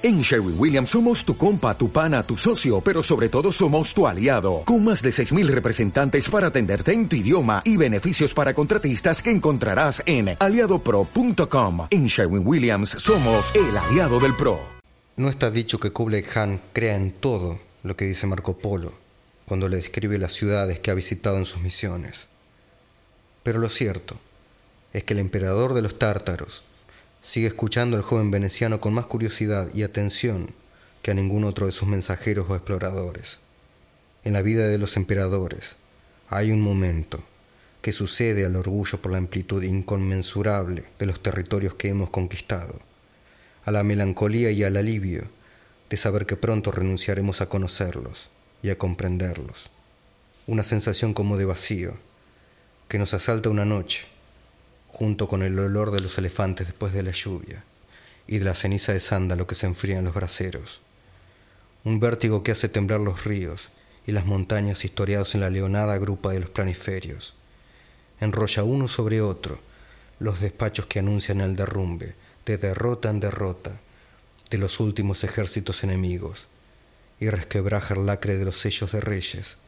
En Sherwin Williams somos tu compa, tu pana, tu socio, pero sobre todo somos tu aliado, con más de 6.000 representantes para atenderte en tu idioma y beneficios para contratistas que encontrarás en aliadopro.com. En Sherwin Williams somos el aliado del PRO. No está dicho que Kublai Khan crea en todo lo que dice Marco Polo cuando le describe las ciudades que ha visitado en sus misiones. Pero lo cierto es que el emperador de los tártaros Sigue escuchando al joven veneciano con más curiosidad y atención que a ningún otro de sus mensajeros o exploradores. En la vida de los emperadores hay un momento que sucede al orgullo por la amplitud inconmensurable de los territorios que hemos conquistado, a la melancolía y al alivio de saber que pronto renunciaremos a conocerlos y a comprenderlos. Una sensación como de vacío que nos asalta una noche junto con el olor de los elefantes después de la lluvia y de la ceniza de sándalo que se enfría en los braseros. Un vértigo que hace temblar los ríos y las montañas historiados en la leonada grupa de los planiferios. Enrolla uno sobre otro los despachos que anuncian el derrumbe, de derrota en derrota, de los últimos ejércitos enemigos, y resquebraja el lacre de los sellos de reyes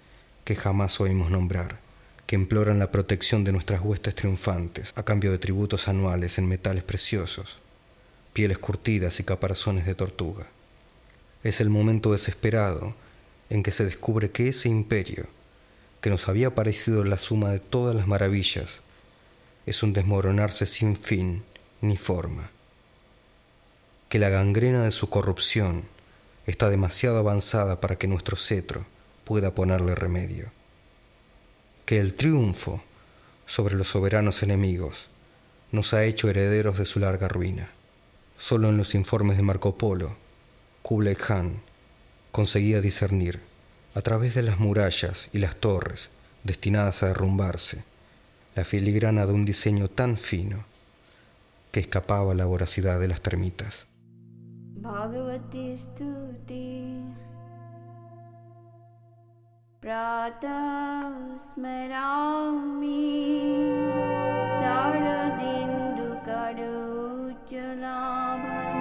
que jamás oímos nombrar que imploran la protección de nuestras huestes triunfantes a cambio de tributos anuales en metales preciosos, pieles curtidas y caparazones de tortuga. Es el momento desesperado en que se descubre que ese imperio, que nos había parecido la suma de todas las maravillas, es un desmoronarse sin fin ni forma, que la gangrena de su corrupción está demasiado avanzada para que nuestro cetro pueda ponerle remedio que el triunfo sobre los soberanos enemigos nos ha hecho herederos de su larga ruina. Solo en los informes de Marco Polo, Kublai Khan conseguía discernir, a través de las murallas y las torres destinadas a derrumbarse, la filigrana de un diseño tan fino que escapaba a la voracidad de las termitas. प्रातः स्मरामि चारदिकर् जलावरा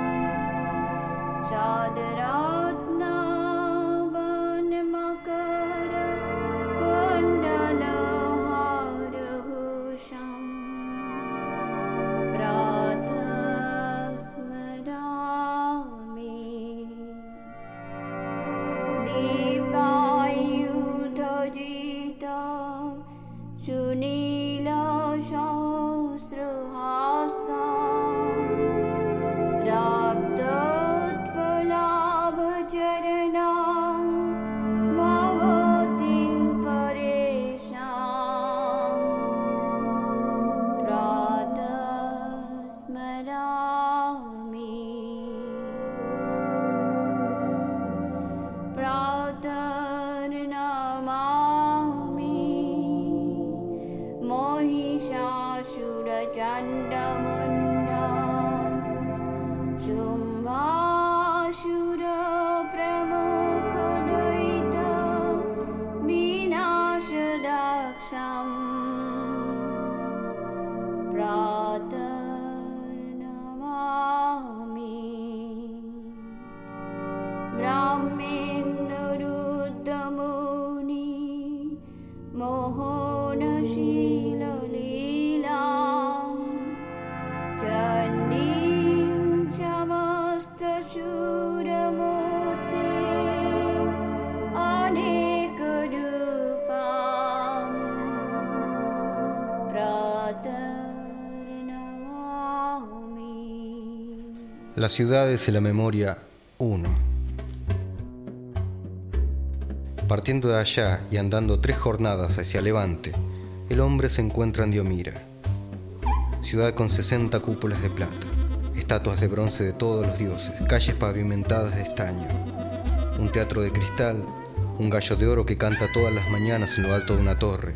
Las ciudades y la memoria 1. Partiendo de allá y andando tres jornadas hacia levante, el hombre se encuentra en Diomira, ciudad con 60 cúpulas de plata, estatuas de bronce de todos los dioses, calles pavimentadas de estaño, un teatro de cristal, un gallo de oro que canta todas las mañanas en lo alto de una torre.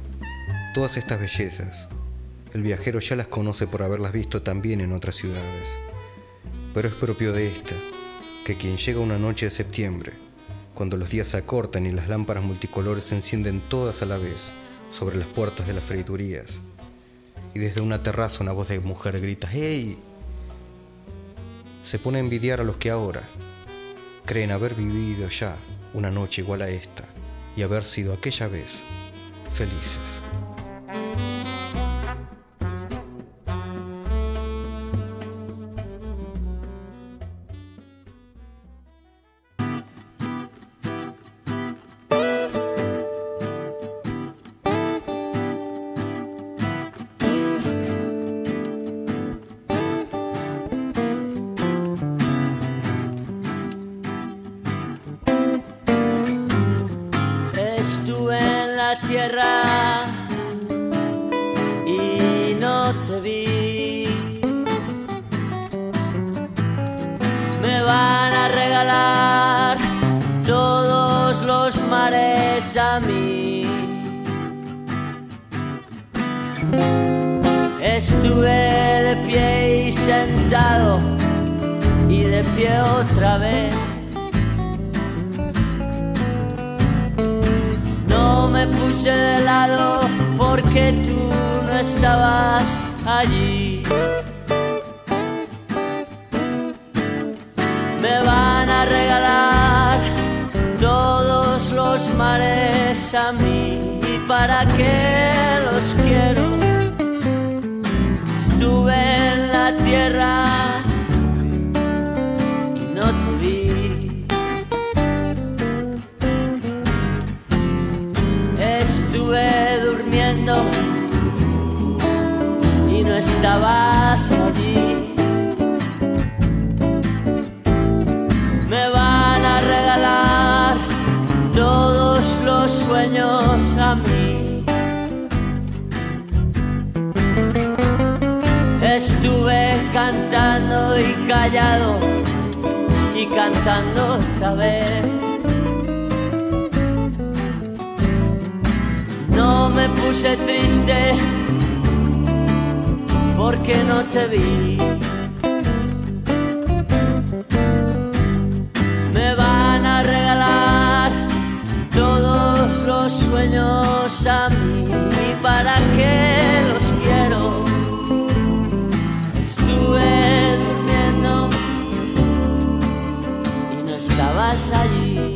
Todas estas bellezas, el viajero ya las conoce por haberlas visto también en otras ciudades. Pero es propio de esta que quien llega una noche de septiembre, cuando los días se acortan y las lámparas multicolores se encienden todas a la vez sobre las puertas de las freiturías, y desde una terraza una voz de mujer grita ¡Hey! Se pone a envidiar a los que ahora, creen haber vivido ya una noche igual a esta y haber sido aquella vez felices. Sentado y de pie otra vez. No me puse de lado porque tú no estabas allí. Me van a regalar todos los mares a mí. ¿Y para qué tierra y no te vi. Estuve durmiendo y no estabas allí. Callado y cantando otra vez. No me puse triste porque no te vi. Me van a regalar todos los sueños a mí. ¿Para qué y no estabas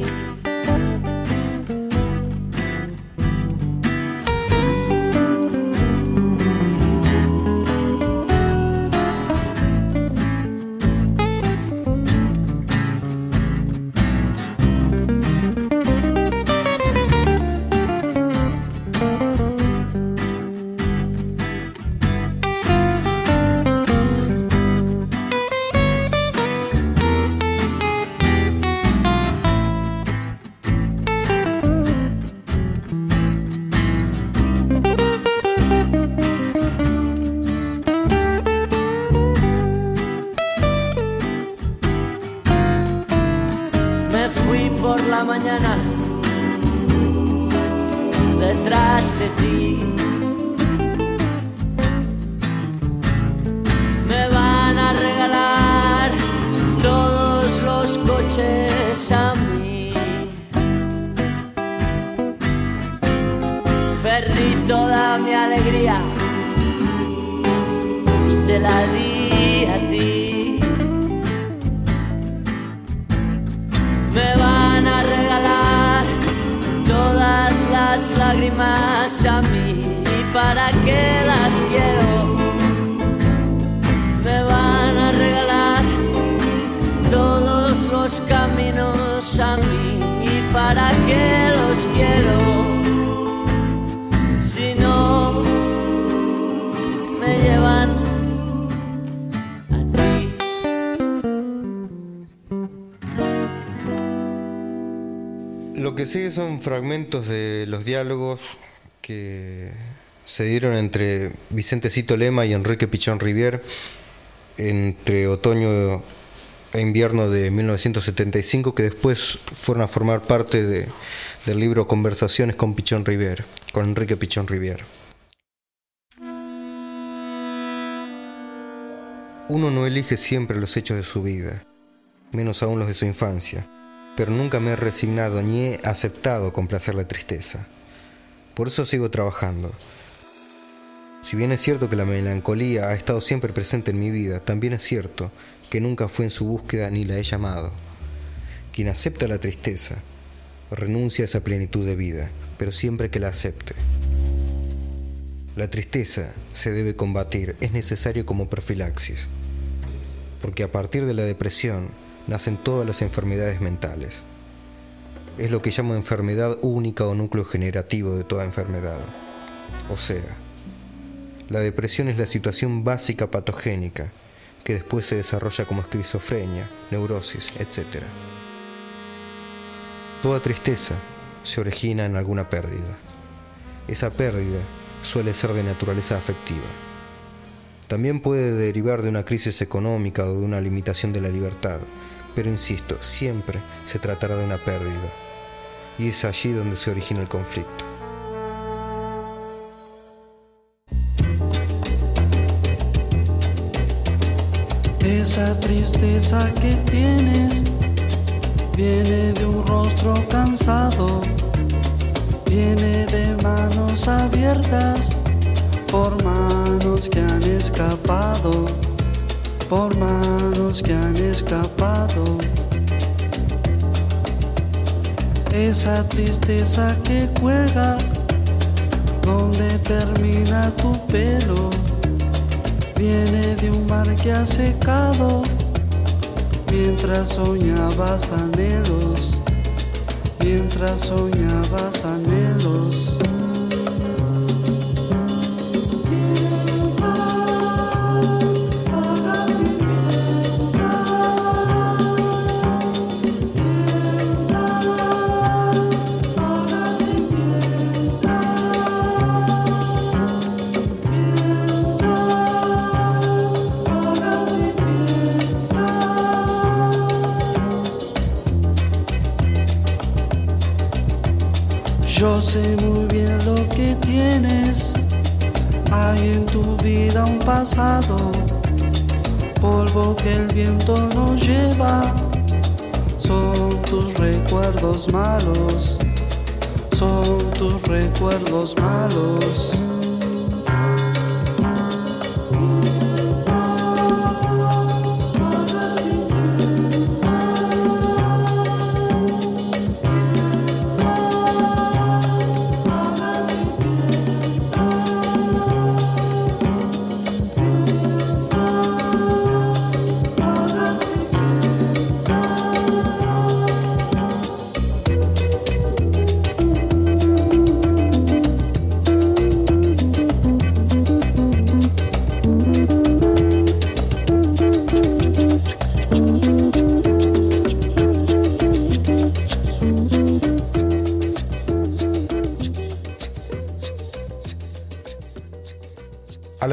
Perdí toda mi alegría y te la di a ti. Me van a regalar todas las lágrimas a mí. ¿Y para qué las quiero? Me van a regalar todos los caminos a mí. ¿Y para qué Lo que sigue son fragmentos de los diálogos que se dieron entre Vicente Cito Lema y Enrique Pichón Rivier entre otoño e invierno de 1975 que después fueron a formar parte de- del libro Conversaciones con Pichón Rivier, con Enrique Pichón Rivier. Uno no elige siempre los hechos de su vida, menos aún los de su infancia, pero nunca me he resignado ni he aceptado complacer la tristeza. Por eso sigo trabajando. Si bien es cierto que la melancolía ha estado siempre presente en mi vida, también es cierto que nunca fui en su búsqueda ni la he llamado. Quien acepta la tristeza renuncia a esa plenitud de vida, pero siempre que la acepte. La tristeza se debe combatir, es necesario como profilaxis, porque a partir de la depresión nacen todas las enfermedades mentales. Es lo que llamo enfermedad única o núcleo generativo de toda enfermedad. O sea, la depresión es la situación básica patogénica que después se desarrolla como esquizofrenia, neurosis, etc. Toda tristeza se origina en alguna pérdida. Esa pérdida suele ser de naturaleza afectiva. También puede derivar de una crisis económica o de una limitación de la libertad, pero insisto, siempre se tratará de una pérdida. Y es allí donde se origina el conflicto. Esa tristeza que tienes viene de un rostro cansado, viene de manos abiertas por manos que han escapado, por manos que han escapado. Esa tristeza que cuelga donde termina tu pelo viene de un mar que ha secado mientras soñabas anhelos, mientras soñabas anhelos. Yo sé muy bien lo que tienes. Hay en tu vida un pasado, polvo que el viento no lleva. Son tus recuerdos malos, son tus recuerdos malos.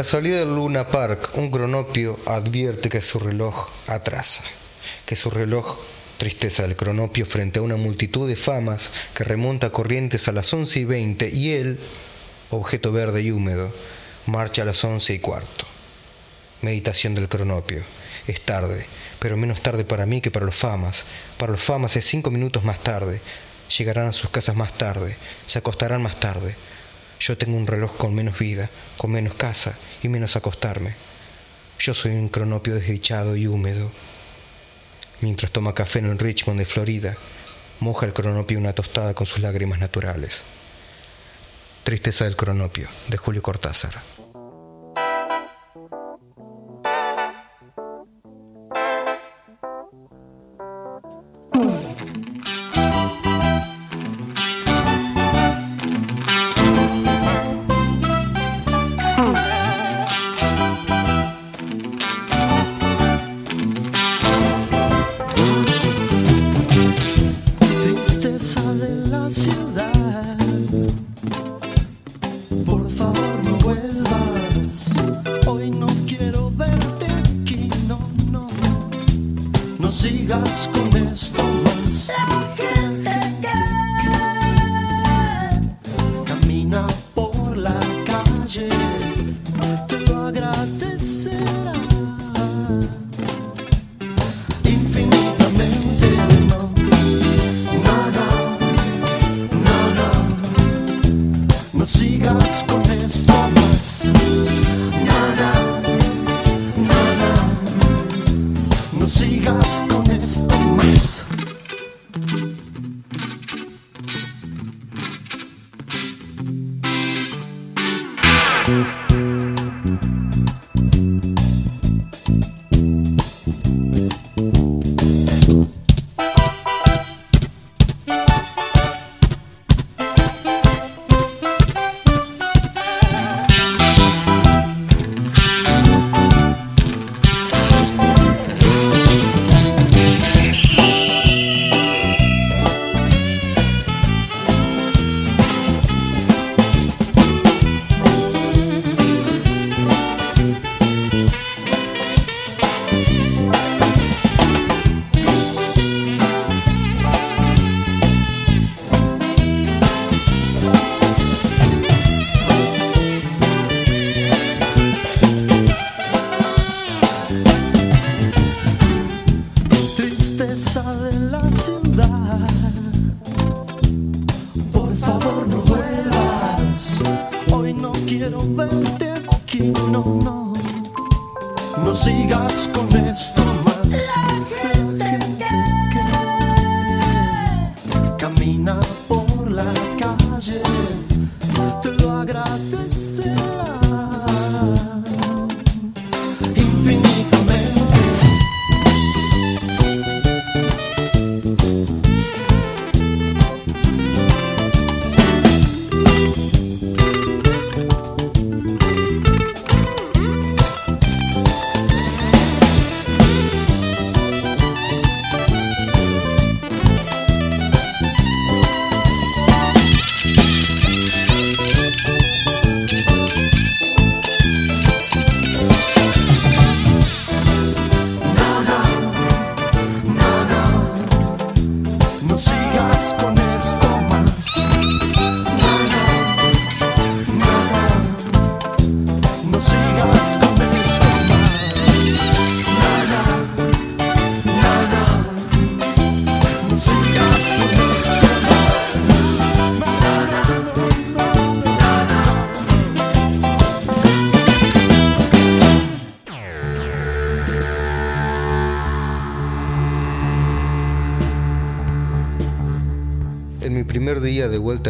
La salida del Luna Park, un cronopio advierte que su reloj atrasa, que su reloj, tristeza del cronopio frente a una multitud de famas que remonta corrientes a las once y veinte y él, objeto verde y húmedo, marcha a las once y cuarto. Meditación del cronopio. Es tarde, pero menos tarde para mí que para los famas. Para los famas es cinco minutos más tarde. Llegarán a sus casas más tarde, se acostarán más tarde. Yo tengo un reloj con menos vida, con menos casa y menos acostarme. Yo soy un cronopio desdichado y húmedo. Mientras toma café en Richmond de Florida, moja el cronopio una tostada con sus lágrimas naturales. Tristeza del cronopio, de Julio Cortázar.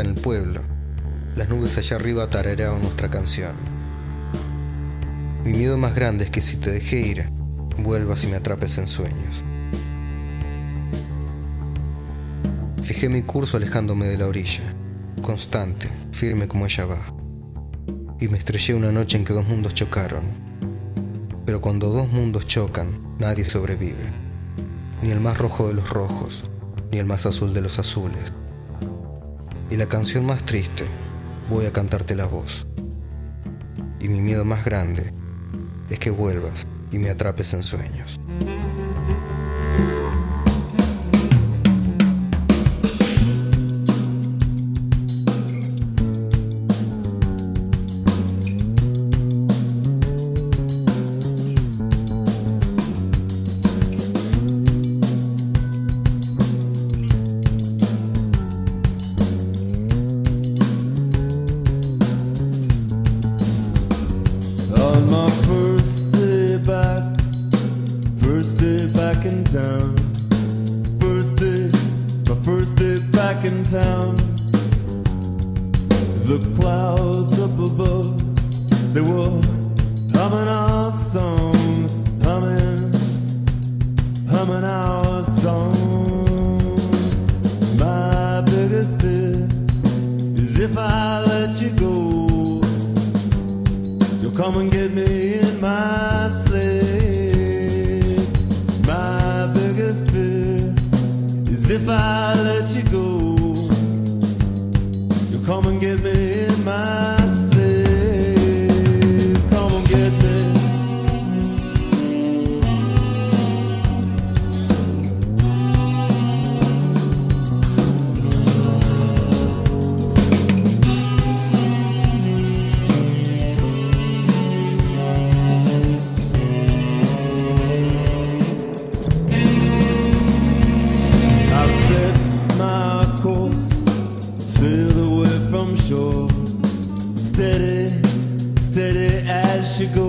En el pueblo, las nubes allá arriba tarareaban nuestra canción. Mi miedo más grande es que si te dejé ir, vuelvas y me atrapes en sueños. Fijé mi curso alejándome de la orilla, constante, firme como ella va. Y me estrellé una noche en que dos mundos chocaron. Pero cuando dos mundos chocan, nadie sobrevive. Ni el más rojo de los rojos, ni el más azul de los azules. Y la canción más triste, voy a cantarte la voz. Y mi miedo más grande es que vuelvas y me atrapes en sueños. show. Steady, steady as she goes.